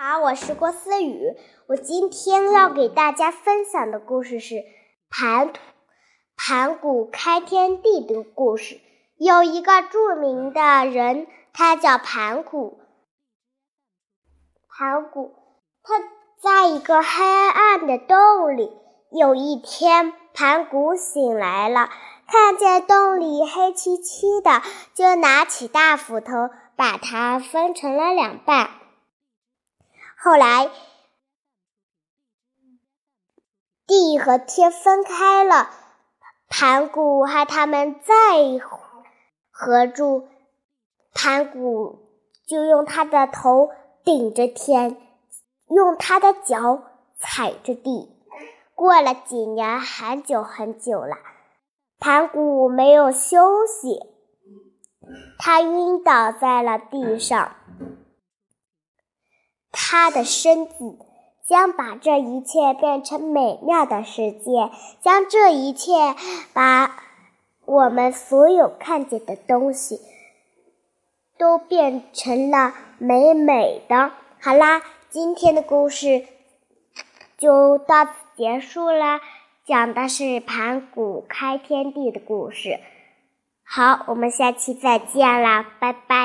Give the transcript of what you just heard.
好，我是郭思雨。我今天要给大家分享的故事是盘盘古开天地的故事。有一个著名的人，他叫盘古。盘古他在一个黑暗的洞里。有一天，盘古醒来了，看见洞里黑漆漆的，就拿起大斧头，把它分成了两半。后来，地和天分开了，盘古和他们再合住，盘古就用他的头顶着天，用他的脚踩着地。过了几年，很久很久了，盘古没有休息，他晕倒在了地上。他的身子将把这一切变成美妙的世界，将这一切把我们所有看见的东西都变成了美美的。好啦，今天的故事就到此结束啦，讲的是盘古开天地的故事。好，我们下期再见啦，拜拜。